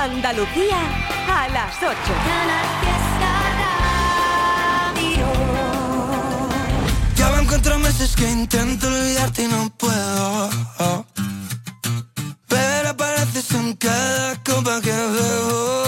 Andalucía a las 8. Ya van cuatro meses que intento olvidarte y no puedo. Pero apareces en cada copa que bebo.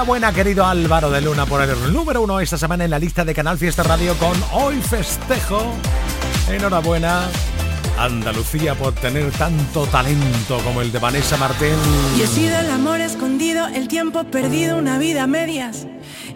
Enhorabuena, querido Álvaro de Luna, por el número uno esta semana en la lista de Canal Fiesta Radio con Hoy Festejo. Enhorabuena, Andalucía, por tener tanto talento como el de Vanessa Martín. Y he sido el amor escondido, el tiempo perdido, una vida a medias.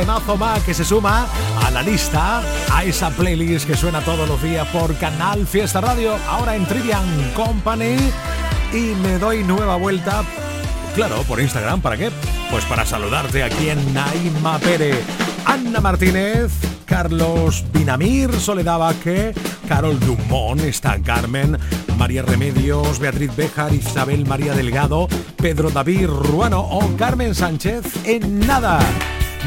Temazo más que se suma a la lista, a esa playlist que suena todos los días por Canal Fiesta Radio, ahora en Trivian Company. Y me doy nueva vuelta, claro, por Instagram, ¿para qué? Pues para saludarte aquí en Naima Pérez. Ana Martínez, Carlos Binamir, Soledad Vázquez, Carol Dumont, está Carmen, María Remedios, Beatriz Béjar, Isabel María Delgado, Pedro David Ruano o Carmen Sánchez en nada.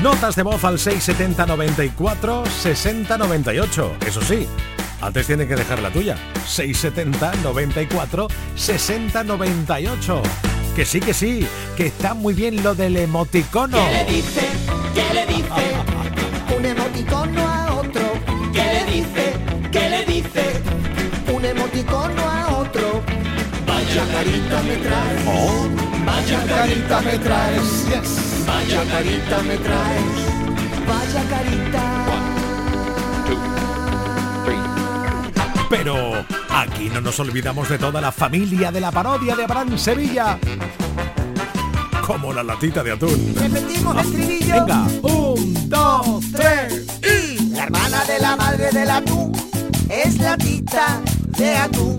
Notas de voz al 670 94 60 98. Eso sí, antes tiene que dejar la tuya. 670 94 60 98. Que sí, que sí, que está muy bien lo del emoticono. ¿Qué le dice? ¿Qué le dice? Un emoticono a otro. ¿Qué le dice? ¿Qué le dice? Un emoticono a otro. Vaya carita me traes. Oh. Vaya carita me traes. Vaya carita me traes. Vaya carita. Pero aquí no nos olvidamos de toda la familia de la parodia de Abraham Sevilla. Como la latita de atún. Repetimos el estribillo. Venga, un, dos, tres. Y la hermana de la madre del atún es la tita de atún.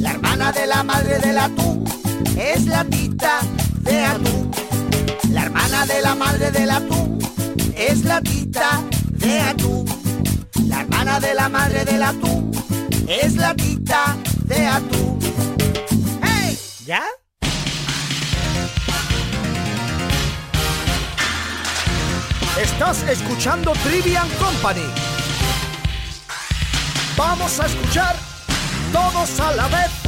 La hermana de la madre del atún es la tita de atún. La hermana de la madre del atún es la tita de atún. La hermana de la madre del atún es la tita de atún. ¡Hey! ¿Ya? Estás escuchando Trivian Company. Vamos a escuchar todos a la vez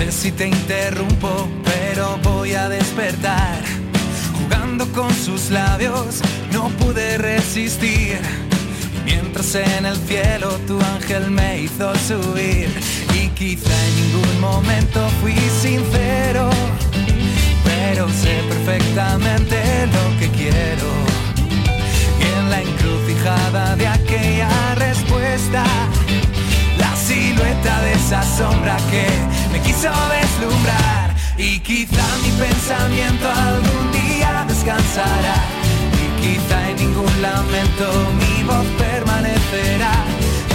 Sé si te interrumpo, pero voy a despertar. Jugando con sus labios, no pude resistir. Mientras en el cielo tu ángel me hizo subir. Y quizá en ningún momento fui sincero, pero sé perfectamente lo que quiero. Y en la encrucijada de aquella respuesta, la silueta de esa sombra que me quiso deslumbrar. Y quizá mi pensamiento algún día descansará. Y quizá en ningún lamento mi voz permanecerá.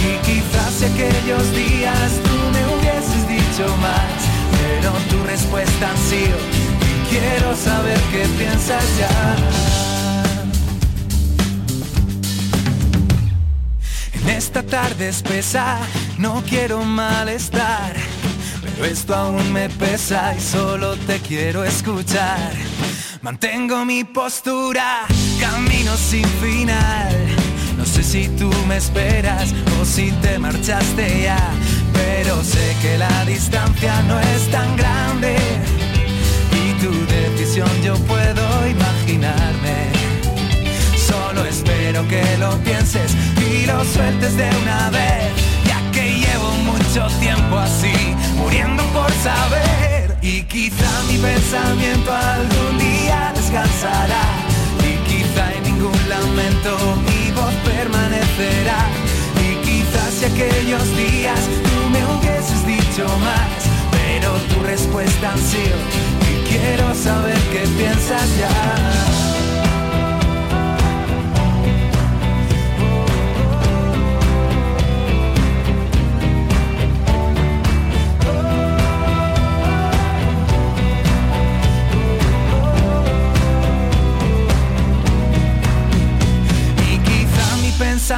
Y quizás si aquellos días tú me hubieses dicho más, pero tu respuesta ha sido, y quiero saber qué piensas ya. En esta tarde espesa no quiero malestar, esto aún me pesa y solo te quiero escuchar. Mantengo mi postura, camino sin final. No sé si tú me esperas o si te marchaste ya, pero sé que la distancia no es tan grande y tu decisión yo puedo imaginarme. Solo espero que lo pienses y lo sueltes de una vez, pensamiento algún día descansará, y quizá en ningún lamento mi voz permanecerá. Y quizás si aquellos días tú me hubieses dicho más, pero tu respuesta ha sido, y quiero saber qué piensas ya.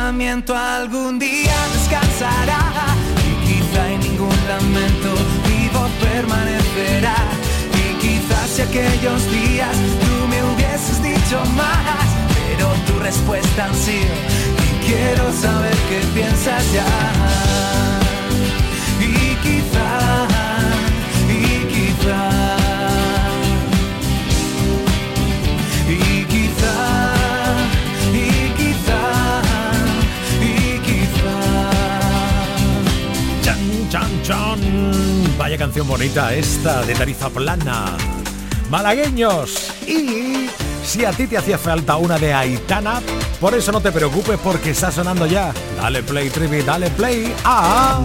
Algún día descansará. Y quizá en ningún lamento mi voz permanecerá. Y quizás si aquellos días tú me hubieses dicho más Pero tu respuesta ha sido Y quiero saber qué piensas ya Vaya canción bonita esta de Tarifa Plana. Malagueños. Y si a ti te hacía falta una de Aitana, por eso no te preocupes porque está sonando ya. Dale play, Trivi, dale play a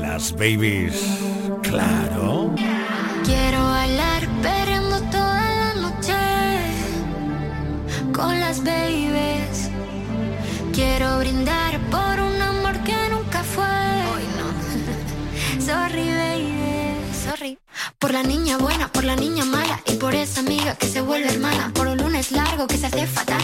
las babies. Claro. Quiero bailar perreando toda la noche con las babies. Quiero brindar Por la niña buena, por la niña mala y por esa amiga que se vuelve hermana. Por un lunes largo que se hace fatal,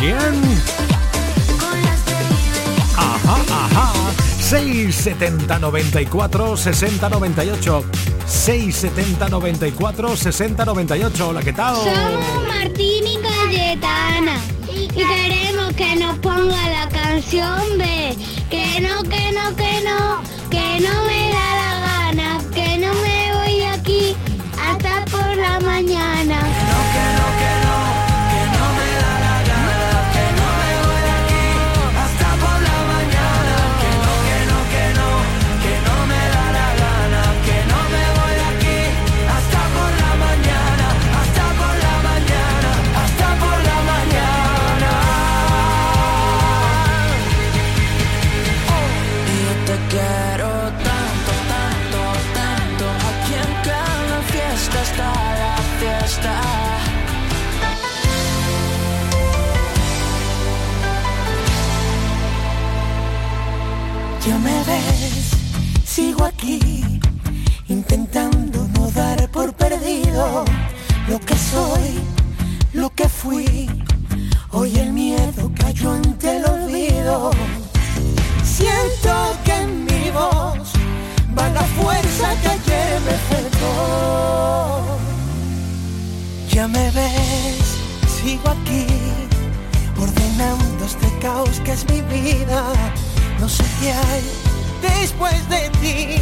quién? Ajá, ajá. 670 94 60 98. 670 94 60 98. Hola, ¿qué tal? Somos Martín y Cayetana y queremos que nos ponga la canción B. Que no, que no, que no, que no me da la gana, aquí, intentando no dar por perdido lo que soy, lo que fui. Hoy el miedo cayó ante el olvido. Siento que en mi voz va la fuerza que ayer me. Ya me ves, sigo aquí, ordenando este caos que es mi vida. No sé qué hay después de ti,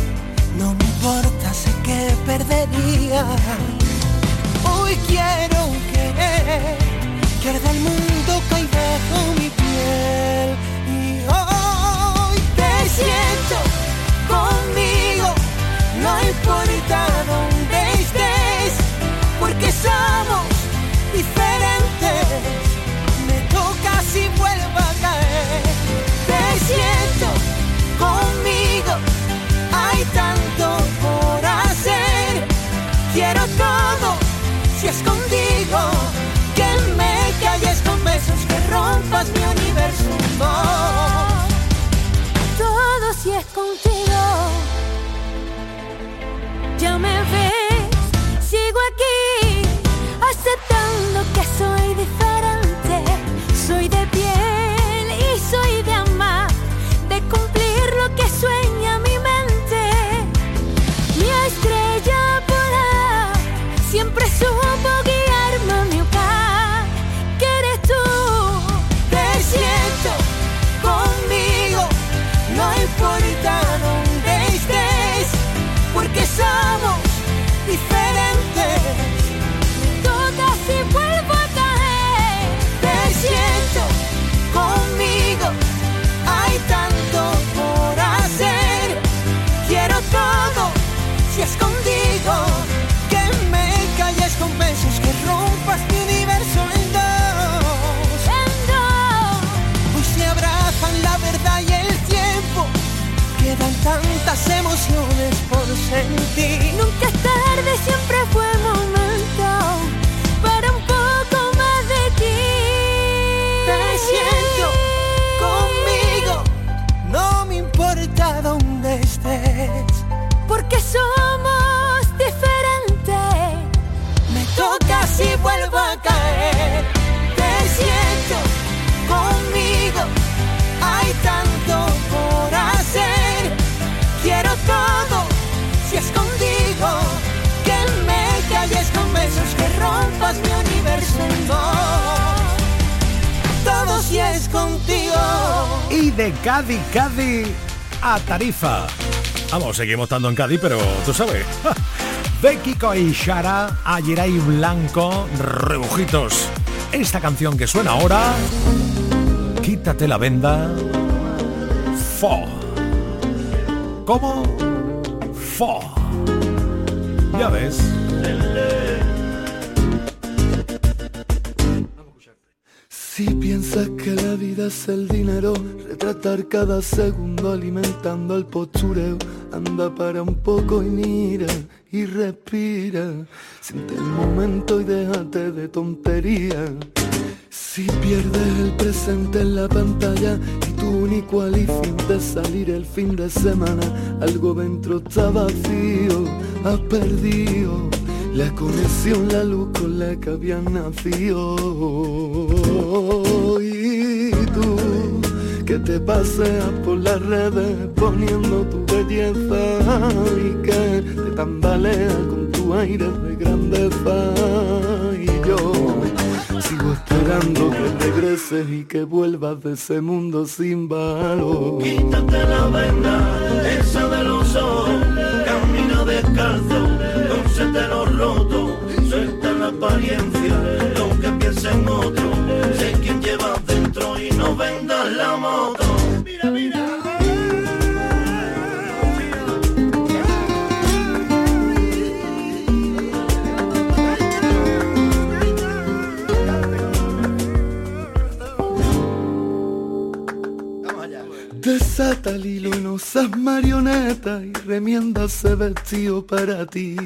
no me importa, sé que perdería. Hoy quiero querer que arda el mundo caiga bajo mi piel. Y hoy te siento conmigo, tantas emociones por sentir. Nunca Contigo. Y de Cádiz, Cádiz a Tarifa. Vamos, seguimos estando en Cádiz, pero tú sabes. De Kiko y Shara a Yeray Blanco, Rebujitos. Esta canción que suena ahora, Quítate la venda, Fo. ¿Cómo? Fo. Ya ves. Si piensas que la vida es el dinero, retratar cada segundo alimentando el postureo, anda para un poco y mira y respira, siente el momento y déjate de tontería. Si pierdes el presente en la pantalla y tu único alivio de salir el fin de semana, algo dentro está vacío, has perdido la conexión, la luz con la que habías nacido. Y tú que te paseas por las redes poniendo tu belleza y que te tambaleas con tu aire de grandeza. Y yo sigo esperando que regreses y que vuelvas de ese mundo sin valor. Quítate la venda, esa de los moto. Mira, mira. Desata el hilo no seas marioneta y remienda ese vestido para ti,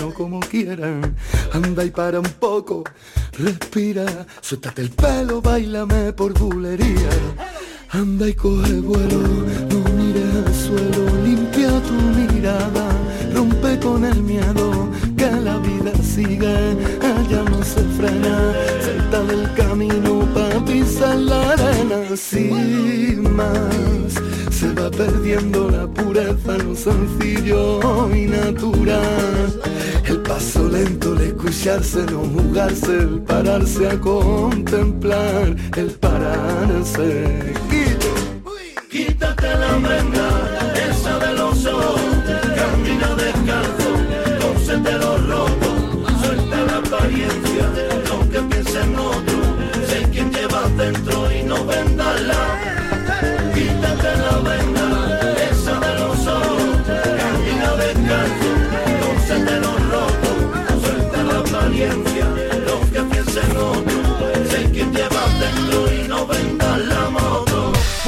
no como quieran. Anda y para un poco, respira, suéltate el pelo, bailame por bulería. Anda y coge vuelo, no mires al suelo, limpia tu mirada, rompe con el miedo, que la vida sigue, ella no se frena, salta del camino pa' pisar la arena, sin más, se va perdiendo la pureza, lo sencillo y natural, el paso lento, el escucharse, no jugarse, el pararse a contemplar, el pararse. Quítate la venda,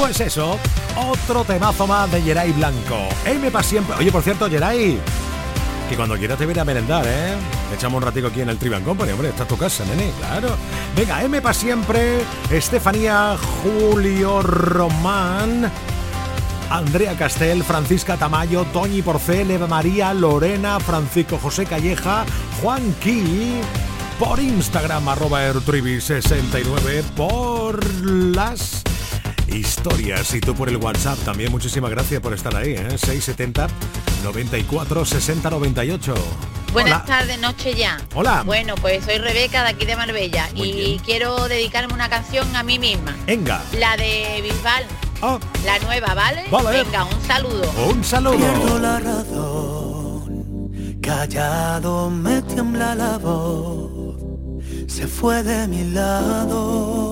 Pues eso, otro temazo más de Geray Blanco. M pa' siempre. Oye, por cierto, Geray, que cuando quieras te viene a merendar, ¿eh? Echamos un ratico aquí en el Trivian Company, hombre, está tu casa, nene, claro. Venga, M pa' siempre, Estefanía, Julio Román, Andrea Castel, Francisca Tamayo, Toñi Porcel, Eva María, Lorena, Francisco José Calleja, Juan Ki, por Instagram, arroba ertrivi69, por las historias y tú por el WhatsApp también. Muchísimas gracias por estar ahí, ¿eh? 670 94 60 98. Buenas Hola. tardes, noche ya. Hola. Bueno, pues soy Rebeca de aquí de Marbella Muy y bien. quiero dedicarme una canción a mí misma. Venga, La de Bisbal, Ah, la nueva, ¿vale? Vale. Venga, un saludo. un Pierdo saludo. la razón, callado me tiembla la voz, se fue de mi lado.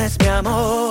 así vienes, mi amor.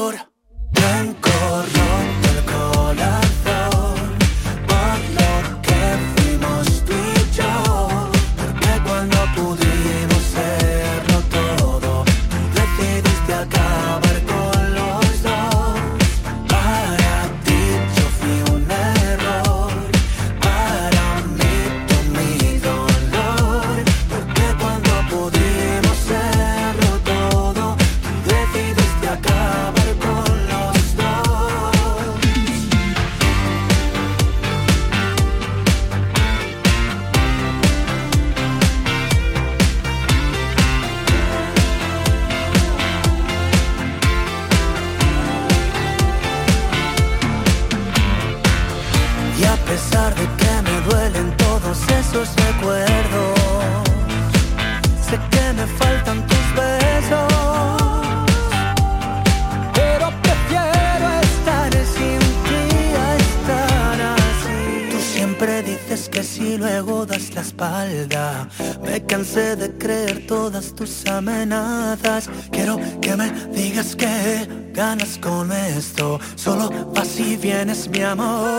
Amenazas. Quiero que me digas que ganas con esto. Solo vas y vienes, mi amor.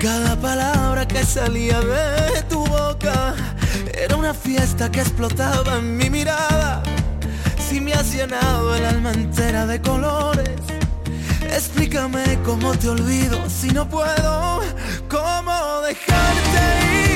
Cada palabra que salía de tu boca era una fiesta que explotaba en mi mirada. Si me has llenado el alma entera de colores, explícame cómo te olvido si no puedo. ¿Cómo dejarte ir?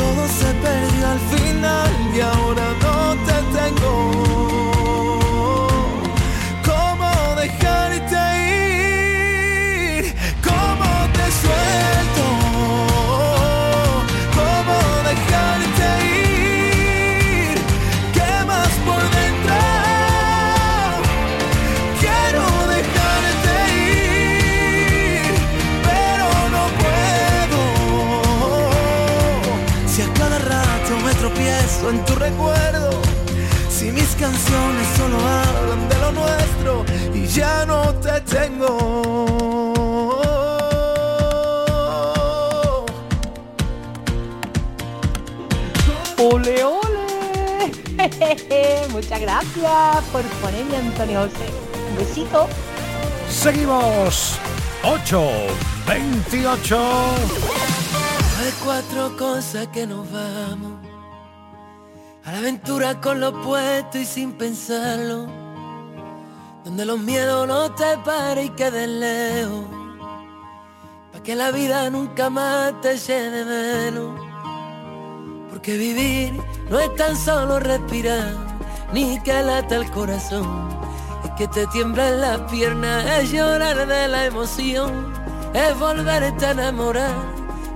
Todo se perdió al final y ahora canciones solo hablan de lo nuestro y ya no te tengo. ¡Ole, ole! Muchas gracias por ponerme Antonio José. Un besito. Seguimos. 8, 28. Hay cuatro cosas que nos vamos. A la aventura con lo puesto y sin pensarlo. Donde los miedos no te paren y queden lejos. Pa' que la vida nunca más te llene menos. Porque vivir no es tan solo respirar, ni que lata el corazón. Es que te tiemblan las piernas, es llorar de la emoción, es volverte a enamorar,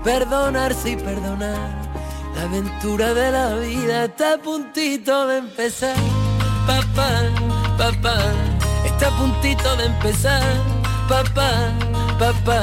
perdonarse y perdonar. La aventura de la vida está a puntito de empezar. Papá, papá, está a puntito de empezar. Papá, papá.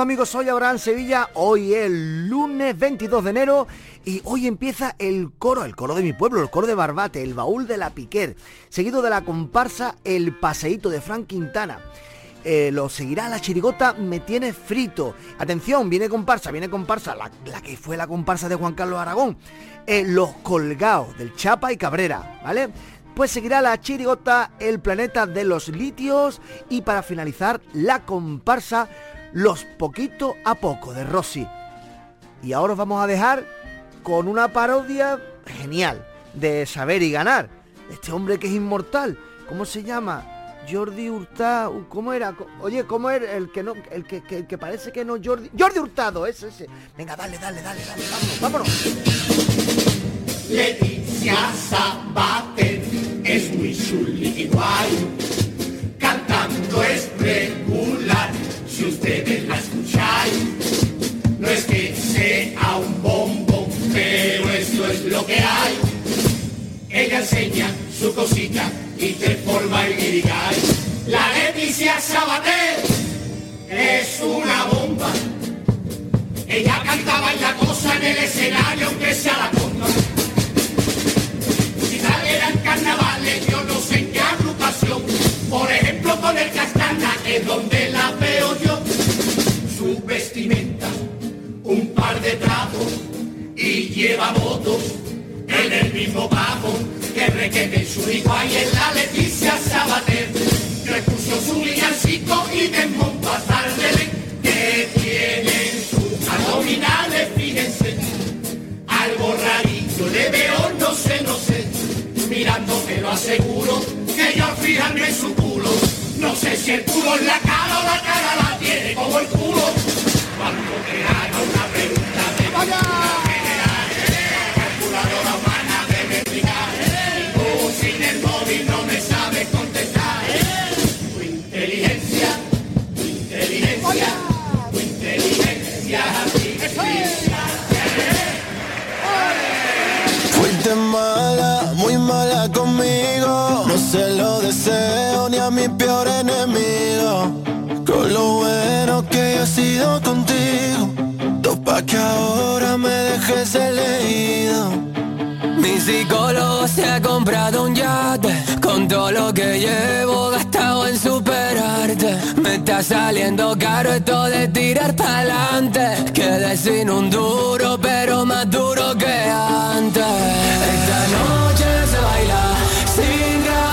Amigos, soy Abraham Sevilla, hoy es lunes 22 de enero y hoy empieza el coro, el coro de mi pueblo, el coro de Barbate, el baúl de la Piquer, seguido de la comparsa El Paseíto de Frank Quintana. eh, lo seguirá la chirigota Me Tiene Frito. Atención, viene comparsa, viene comparsa, la, la que fue la comparsa de Juan Carlos Aragón. Eh, los Colgados, del Chapa y Cabrera, ¿vale? Pues seguirá la chirigota El Planeta de los Litios y para finalizar la comparsa Los Poquito a Poco de Rossi. Y ahora os vamos a dejar con una parodia genial de Saber y Ganar. Este hombre que es inmortal. ¿Cómo se llama? Jordi Hurtado, ¿cómo era? Oye, ¿cómo era el que no, el que, el que parece que no Jordi? Jordi Hurtado, ese, ese. Venga, dale, dale, dale, dale, vámonos, vámonos. Leticia Sabater es muy chuli igual. Ella enseña su cosita y te forma el guirigay. La Leticia Sabater es una bomba. Ella cantaba en la cosa en el escenario, aunque sea la contra. Si tal eran carnavales, yo no sé en qué agrupación. Por ejemplo, con el Castana es donde la veo yo. Su vestimenta, un par de trapos y lleva votos en el mismo bajo que requete en su hijo ahí en la Leticia Sabater. Repuso su villancico y desmontó a tarde que tienen sus abdominales, fíjense. Algo rarito le veo, no sé, no sé. Mirando pero aseguro que yo al en su culo. No sé si el culo es la cara o la cara la tiene como el culo. Cuando te haga una pregunta de ¡Vaya! Se lo deseo ni a mi peor enemigo. Con lo bueno que he sido contigo. Topa que ahora me dejes elegido. Mi psicólogo se ha comprado un yate Con todo lo que llevo gastado en superarte Me está saliendo caro esto de tirar pa'lante Quedé sin un duro pero más duro que antes Esta noche se baila sin gravedad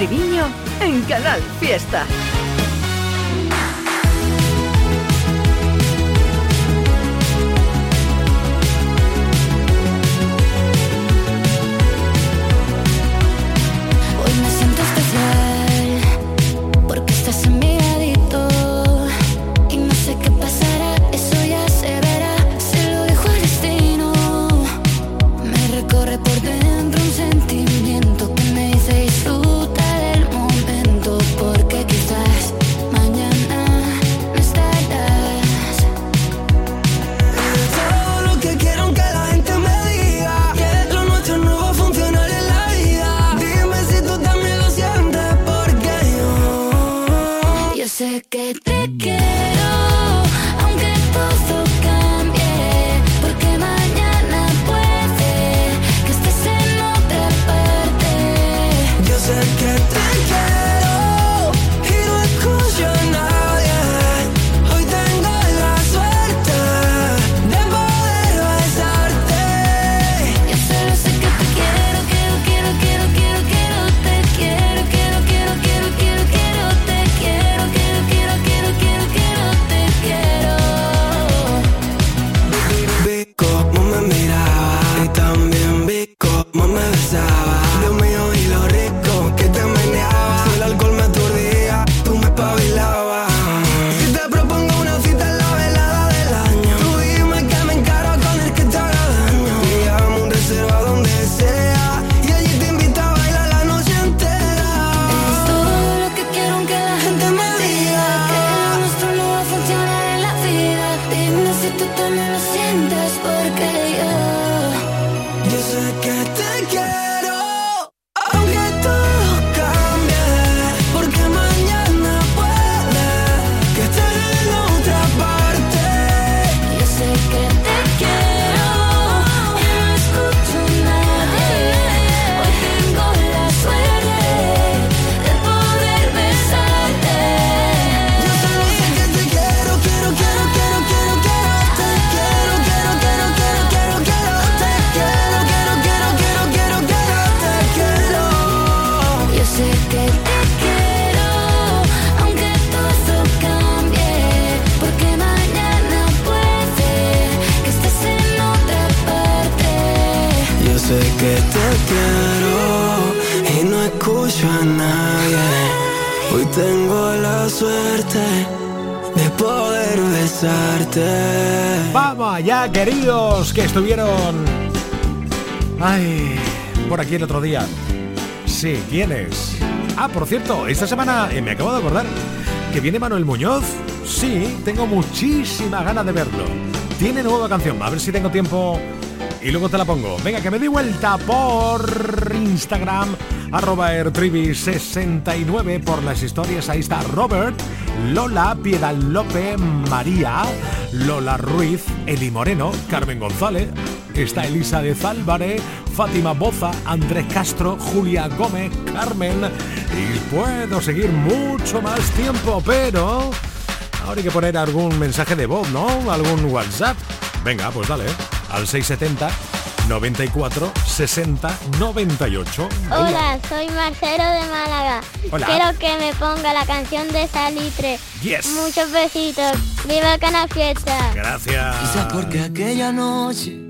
Triviño en Canal Fiesta. ¿Quiénes? Ah, por cierto, esta semana eh, me acabo de acordar que viene Manuel Muñoz. Sí, tengo muchísima ganas de verlo. Tiene nueva canción, a ver si tengo tiempo y luego te la pongo. Venga, que me di vuelta por Instagram, arroba ertrivi69 por las historias. Ahí está Robert, Lola, Piedad López, María, Lola Ruiz, Eli Moreno, Carmen González, está Elisa de Zálvarez, Fátima Boza, Andrés Castro, Julia Gómez, Carmen y puedo seguir mucho más tiempo, pero ahora hay que poner algún mensaje de voz, ¿no? Algún WhatsApp. Venga, pues dale, al 670 94 60 98. Hola, soy Marcelo de Málaga. Hola. Quiero que me ponga la canción de Salitre. Yes. Muchos besitos. Viva Canal Fiesta. Gracias. Quizás porque aquella noche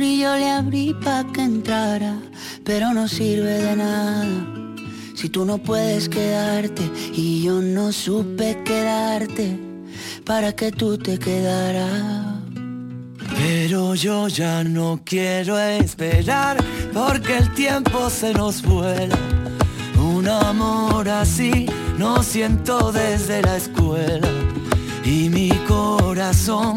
y yo le abrí pa' que entrara, pero no sirve de nada. Si tú no puedes quedarte y yo no supe quedarte para que tú te quedaras. Pero yo ya no quiero esperar porque el tiempo se nos vuela. Un amor así no siento desde la escuela. Y mi corazón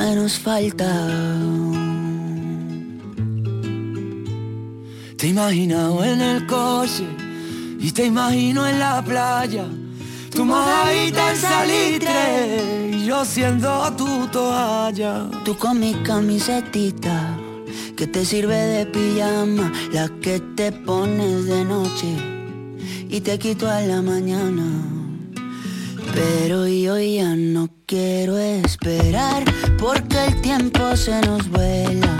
menos falta. Te he imaginado en el coche y te imagino en la playa. Tu mojadita en salitre y yo siendo tu toalla. Tú con mi camisetita que te sirve de pijama, la que te pones de noche y te quito a la mañana. Pero yo ya no quiero esperar porque el tiempo se nos vuela.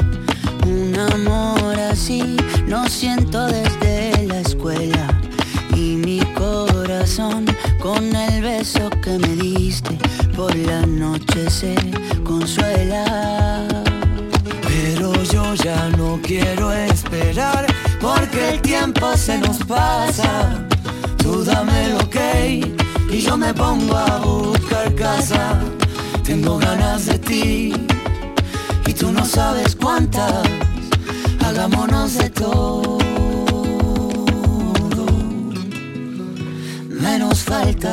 Un amor así no siento desde la escuela y mi corazón con el beso que me diste por la noche se consuela. Pero yo ya no quiero esperar porque el tiempo se nos pasa. Tú dame lo que y yo me pongo a buscar casa. Tengo ganas de ti y tú no sabes cuántas. Hagámonos de todo. Menos falta.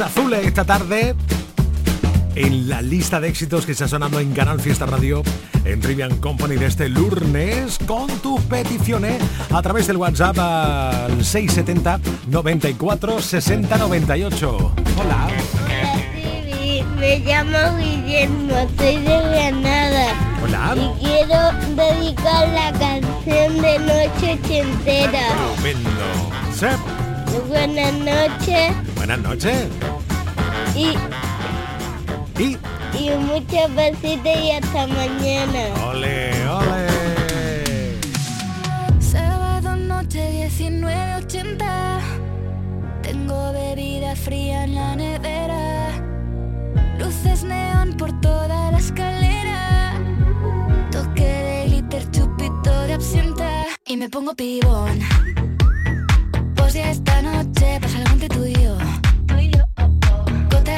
azules esta tarde en la lista de éxitos que está sonando en Canal Fiesta Radio en Trivian Company de este lunes con tus peticiones a través del WhatsApp al 670 94 60 98. Hola. Sí, me llamo Guillermo, soy de Granada. Hola. Y quiero dedicar la canción de Noche Ochentera. Tremendo. Buenas noches Buenas noches. y, Y y muchos besitos y hasta mañana. ole, ole. Sábado noche 19.80 Tengo bebida fría en la nevera Luces neón por toda la escalera Toque de glitter, chupito de absenta Y me pongo pibón Pues ya esta noche pasa algo entre tú y yo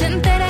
noche entera.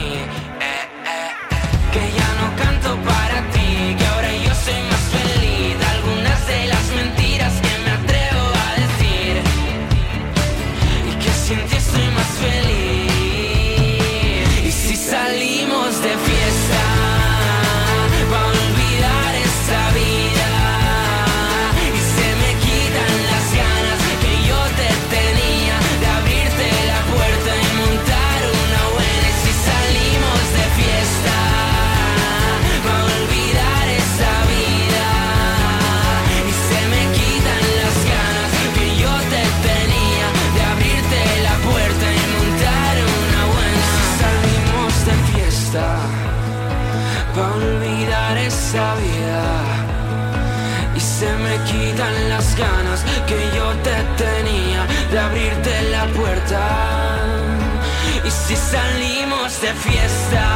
salimos de fiesta.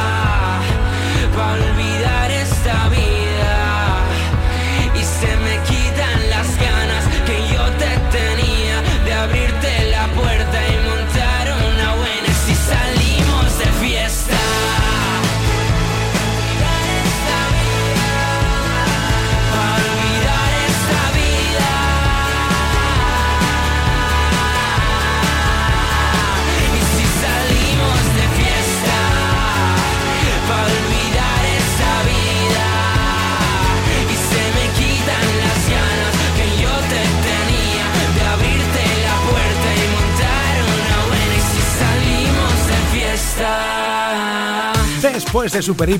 después de Super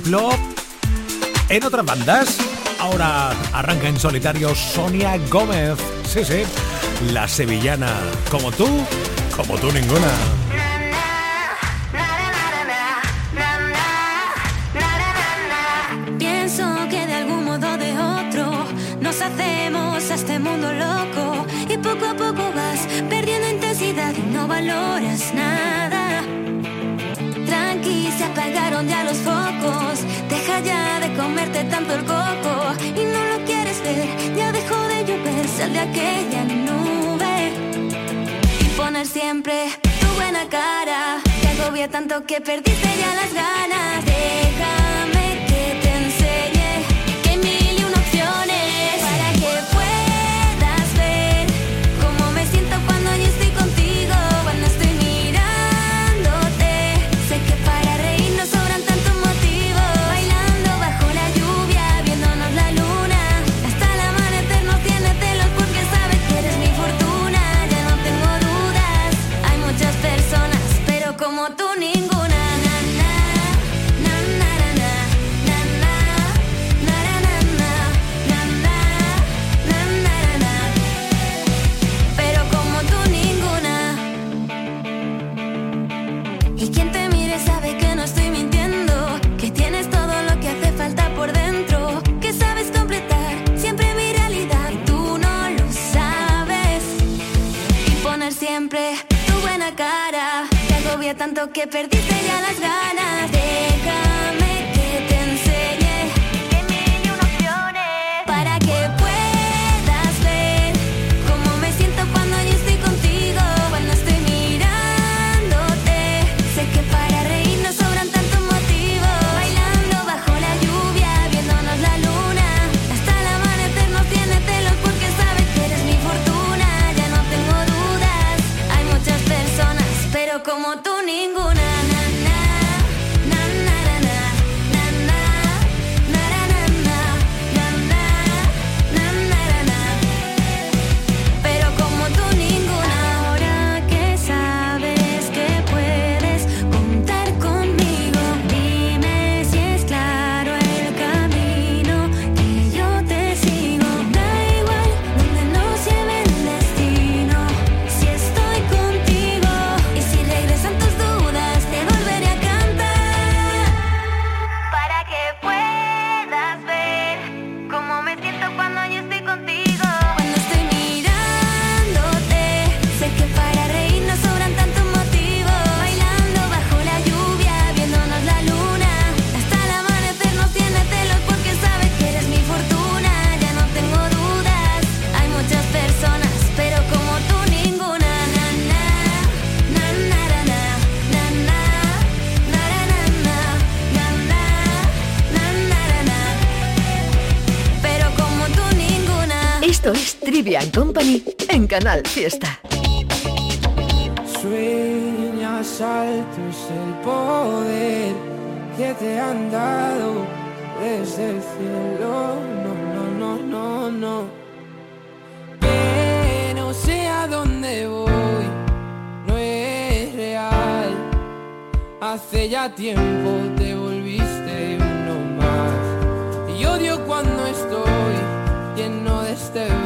en otras bandas. Ahora arranca en solitario Sonia Gómez. Sí, sí, la sevillana. Como tú, como tú ninguna. tanto el coco y no lo quieres ver. Ya dejó de llover, sal de aquella nube y poner siempre tu buena cara. Te agobia tanto que perdiste ya las ganas. Deja siempre tu buena cara. Te agobia tanto que perdiste ya las ganas. Déjame es Trivian Company en Canal Fiesta. Sueñas alto es el poder que te han dado desde el cielo. No, no, no, no, no. Que no sé a dónde voy, no es real. Hace ya tiempo te volviste uno más. Y odio cuando estoy lleno de este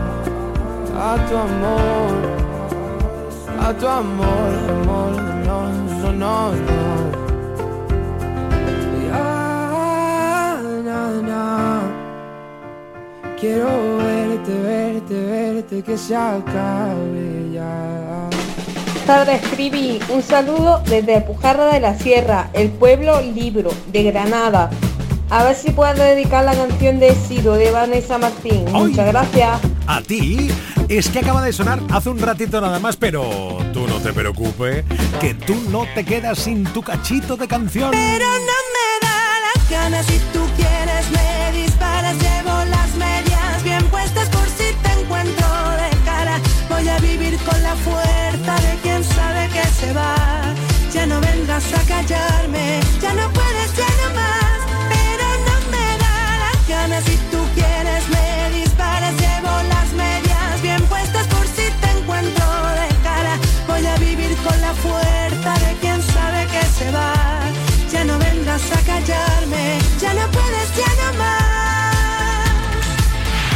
a tu amor, a tu amor, amor, no, no, no, no. Ya, na, na. Quiero verte, verte, verte, que se acabe ya. tardes, Trivi. Un saludo desde Pujarra de la Sierra, el pueblo Libro, de Granada. A ver si puedo dedicar la canción de Sido de Vanessa Martín. Muchas gracias. A ti es que acaba de sonar hace un ratito nada más, pero tú no te preocupes, que tú no te quedas sin tu cachito de canción. Pero no me da las ganas si tú quieres me disparas, llevo las medias bien puestas por si te encuentro de cara. Voy a vivir con la fuerza de quien sabe que se va. Ya no vengas a callarme, ya no puedes, ya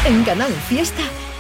En Canal Fiesta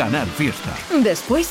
Canal Fiesta. Después,